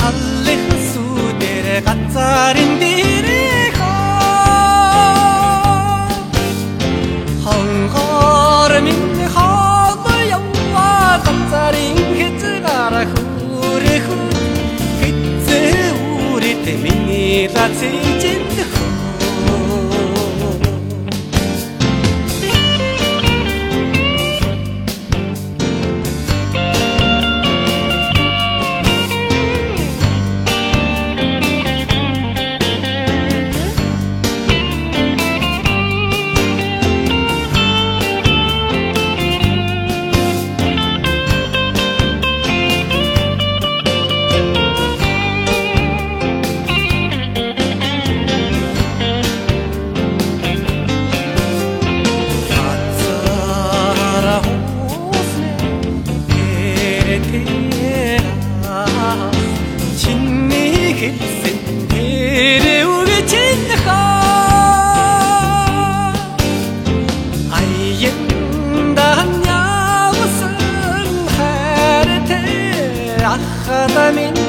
халлих сүдэрэ гацарын дээрээ хаа хонгоор минь хаалт яваа гацарын хэцгара хүрэх хэцээ үрэтэ миний лацэжээ יחד 明